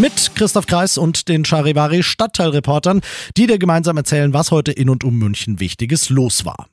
Mit Christoph Kreis und den Charivari Stadtteilreportern, die dir gemeinsam erzählen, was heute in und um München Wichtiges los war.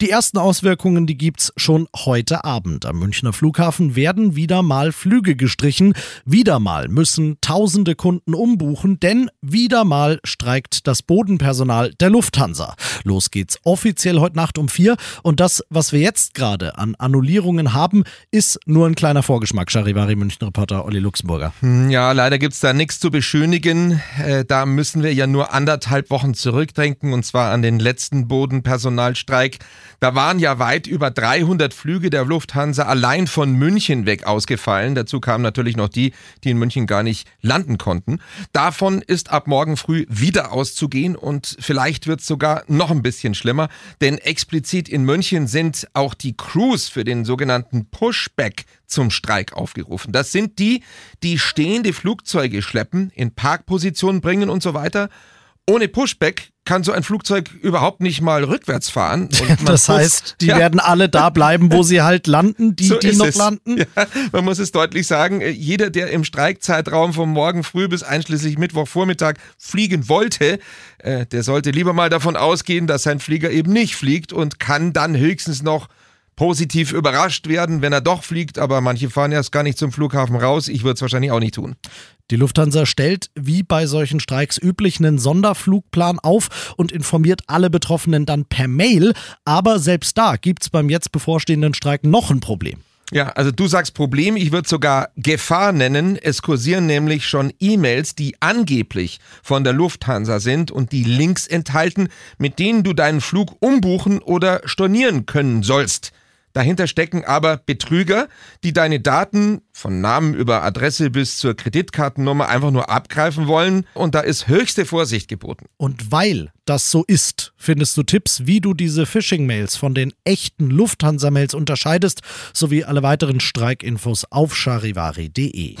Die ersten Auswirkungen, die gibt's schon heute Abend. Am Münchner Flughafen werden wieder mal Flüge gestrichen. Wieder mal müssen tausende Kunden umbuchen, denn wieder mal streikt das Bodenpersonal der Lufthansa. Los geht's offiziell heute Nacht um vier. Und das, was wir jetzt gerade an Annullierungen haben, ist nur ein kleiner Vorgeschmack. Charivari München Reporter Olli Luxemburger. Hm, ja, leider gibt's da nichts zu beschönigen. Äh, da müssen wir ja nur anderthalb Wochen zurückdenken und zwar an den letzten Bodenpersonalstreik. Da waren ja weit über 300 Flüge der Lufthansa allein von München weg ausgefallen. Dazu kamen natürlich noch die, die in München gar nicht landen konnten. Davon ist ab morgen früh wieder auszugehen und vielleicht wird es sogar noch ein bisschen schlimmer, denn explizit in München sind auch die Crews für den sogenannten Pushback zum Streik aufgerufen. Das sind die, die stehende Flugzeuge schleppen, in Parkpositionen bringen und so weiter ohne Pushback kann so ein Flugzeug überhaupt nicht mal rückwärts fahren. das heißt, die ja. werden alle da bleiben, wo sie halt landen, die, so die noch es. landen. Ja, man muss es deutlich sagen, äh, jeder, der im Streikzeitraum vom Morgen früh bis einschließlich Mittwochvormittag fliegen wollte, äh, der sollte lieber mal davon ausgehen, dass sein Flieger eben nicht fliegt und kann dann höchstens noch positiv überrascht werden, wenn er doch fliegt, aber manche fahren erst gar nicht zum Flughafen raus. Ich würde es wahrscheinlich auch nicht tun. Die Lufthansa stellt, wie bei solchen Streiks üblich, einen Sonderflugplan auf und informiert alle Betroffenen dann per Mail. Aber selbst da gibt es beim jetzt bevorstehenden Streik noch ein Problem. Ja, also du sagst Problem, ich würde sogar Gefahr nennen. Es kursieren nämlich schon E-Mails, die angeblich von der Lufthansa sind und die Links enthalten, mit denen du deinen Flug umbuchen oder stornieren können sollst. Dahinter stecken aber Betrüger, die deine Daten von Namen über Adresse bis zur Kreditkartennummer einfach nur abgreifen wollen und da ist höchste Vorsicht geboten. Und weil das so ist, findest du Tipps, wie du diese Phishing-Mails von den echten Lufthansa-Mails unterscheidest, sowie alle weiteren Streikinfos auf charivari.de.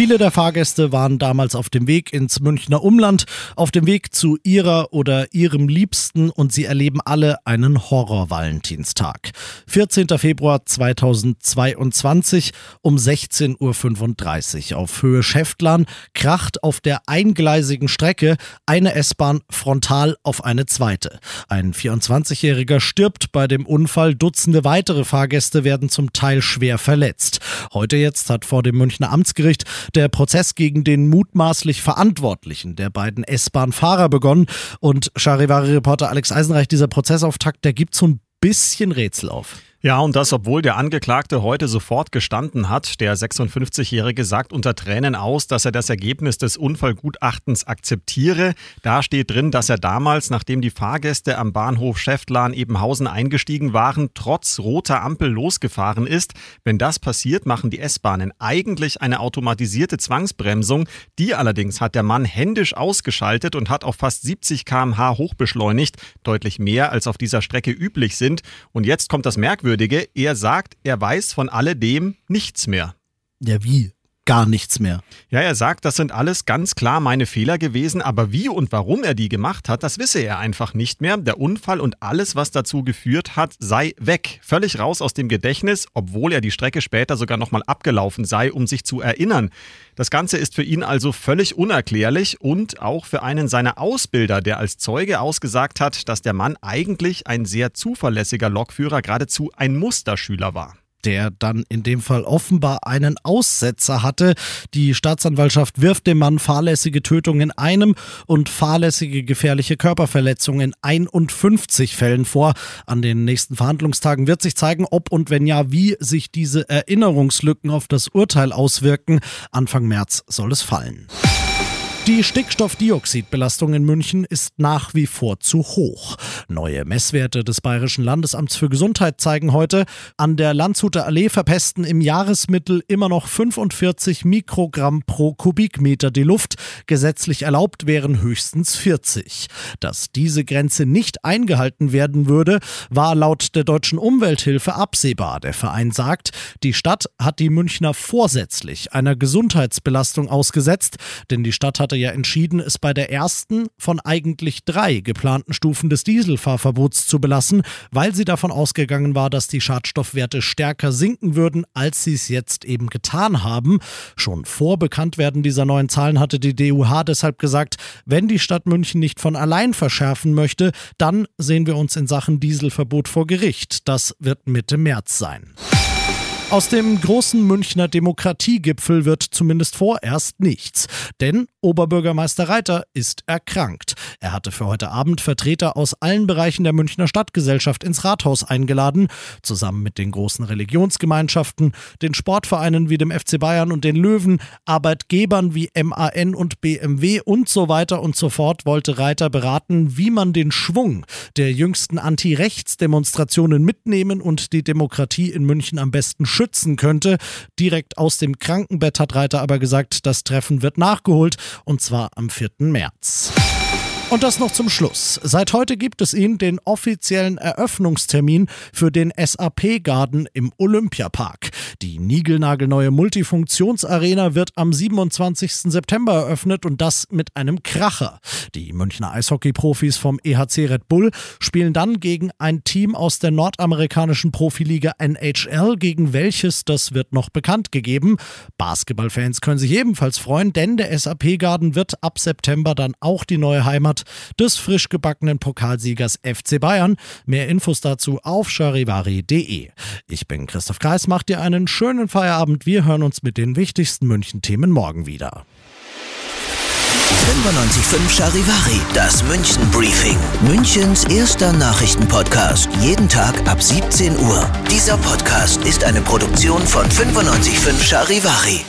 Viele der Fahrgäste waren damals auf dem Weg ins Münchner Umland, auf dem Weg zu ihrer oder ihrem Liebsten und sie erleben alle einen Horror-Valentinstag. 14. Februar 2022 um 16.35 Uhr auf Höhe Schäftlarn kracht auf der eingleisigen Strecke eine S-Bahn frontal auf eine zweite. Ein 24-Jähriger stirbt bei dem Unfall, Dutzende weitere Fahrgäste werden zum Teil schwer verletzt. Heute jetzt hat vor dem Münchner Amtsgericht der Prozess gegen den mutmaßlich Verantwortlichen der beiden S-Bahn-Fahrer begonnen. Und Charivari-Reporter Alex Eisenreich, dieser Prozessauftakt, der gibt so ein bisschen Rätsel auf. Ja, und das, obwohl der Angeklagte heute sofort gestanden hat. Der 56-Jährige sagt unter Tränen aus, dass er das Ergebnis des Unfallgutachtens akzeptiere. Da steht drin, dass er damals, nachdem die Fahrgäste am Bahnhof Schäftlarn Ebenhausen eingestiegen waren, trotz roter Ampel losgefahren ist. Wenn das passiert, machen die S-Bahnen eigentlich eine automatisierte Zwangsbremsung. Die allerdings hat der Mann händisch ausgeschaltet und hat auf fast 70 km/h hochbeschleunigt. Deutlich mehr als auf dieser Strecke üblich sind. Und jetzt kommt das Merkwürdige Merkwürdige, er sagt, er weiß von alledem nichts mehr. Ja, wie? Gar nichts mehr. Ja, er sagt, das sind alles ganz klar meine Fehler gewesen, aber wie und warum er die gemacht hat, das wisse er einfach nicht mehr. Der Unfall und alles, was dazu geführt hat, sei weg. Völlig raus aus dem Gedächtnis, obwohl er die Strecke später sogar nochmal abgelaufen sei, um sich zu erinnern. Das Ganze ist für ihn also völlig unerklärlich und auch für einen seiner Ausbilder, der als Zeuge ausgesagt hat, dass der Mann eigentlich ein sehr zuverlässiger Lokführer, geradezu ein Musterschüler war der dann in dem Fall offenbar einen Aussetzer hatte. Die Staatsanwaltschaft wirft dem Mann fahrlässige Tötung in einem und fahrlässige gefährliche Körperverletzung in 51 Fällen vor. An den nächsten Verhandlungstagen wird sich zeigen, ob und wenn ja, wie sich diese Erinnerungslücken auf das Urteil auswirken. Anfang März soll es fallen. Die Stickstoffdioxidbelastung in München ist nach wie vor zu hoch. Neue Messwerte des Bayerischen Landesamts für Gesundheit zeigen heute, an der Landshuter Allee verpesten im Jahresmittel immer noch 45 Mikrogramm pro Kubikmeter die Luft. Gesetzlich erlaubt wären höchstens 40. Dass diese Grenze nicht eingehalten werden würde, war laut der deutschen Umwelthilfe absehbar. Der Verein sagt, die Stadt hat die Münchner vorsätzlich einer Gesundheitsbelastung ausgesetzt, denn die Stadt hatte ja entschieden, es bei der ersten von eigentlich drei geplanten Stufen des Dieselfahrverbots zu belassen, weil sie davon ausgegangen war, dass die Schadstoffwerte stärker sinken würden, als sie es jetzt eben getan haben. Schon vor Bekanntwerden dieser neuen Zahlen hatte die DUH deshalb gesagt, wenn die Stadt München nicht von allein verschärfen möchte, dann sehen wir uns in Sachen Dieselverbot vor Gericht. Das wird Mitte März sein. Aus dem großen Münchner Demokratiegipfel wird zumindest vorerst nichts. Denn Oberbürgermeister Reiter ist erkrankt. Er hatte für heute Abend Vertreter aus allen Bereichen der Münchner Stadtgesellschaft ins Rathaus eingeladen, zusammen mit den großen Religionsgemeinschaften, den Sportvereinen wie dem FC Bayern und den Löwen, Arbeitgebern wie MAN und BMW und so weiter und so fort wollte Reiter beraten, wie man den Schwung der jüngsten Anti-Rechts-Demonstrationen mitnehmen und die Demokratie in München am besten schützen könnte. Direkt aus dem Krankenbett hat Reiter aber gesagt, das Treffen wird nachgeholt und zwar am 4. März. Und das noch zum Schluss. Seit heute gibt es ihn, den offiziellen Eröffnungstermin für den SAP Garden im Olympiapark. Die niegelnagelneue Multifunktionsarena wird am 27. September eröffnet und das mit einem Kracher. Die Münchner Eishockey-Profis vom EHC Red Bull spielen dann gegen ein Team aus der nordamerikanischen Profiliga NHL, gegen welches das wird noch bekannt gegeben. Basketballfans können sich ebenfalls freuen, denn der SAP Garden wird ab September dann auch die neue Heimat des frisch gebackenen Pokalsiegers FC Bayern. Mehr Infos dazu auf charivari.de. Ich bin Christoph Kreis, macht dir einen schönen Feierabend. Wir hören uns mit den wichtigsten München-Themen morgen wieder. 95.5 Charivari, das München Briefing. Münchens erster Nachrichtenpodcast. Jeden Tag ab 17 Uhr. Dieser Podcast ist eine Produktion von 95.5 Charivari.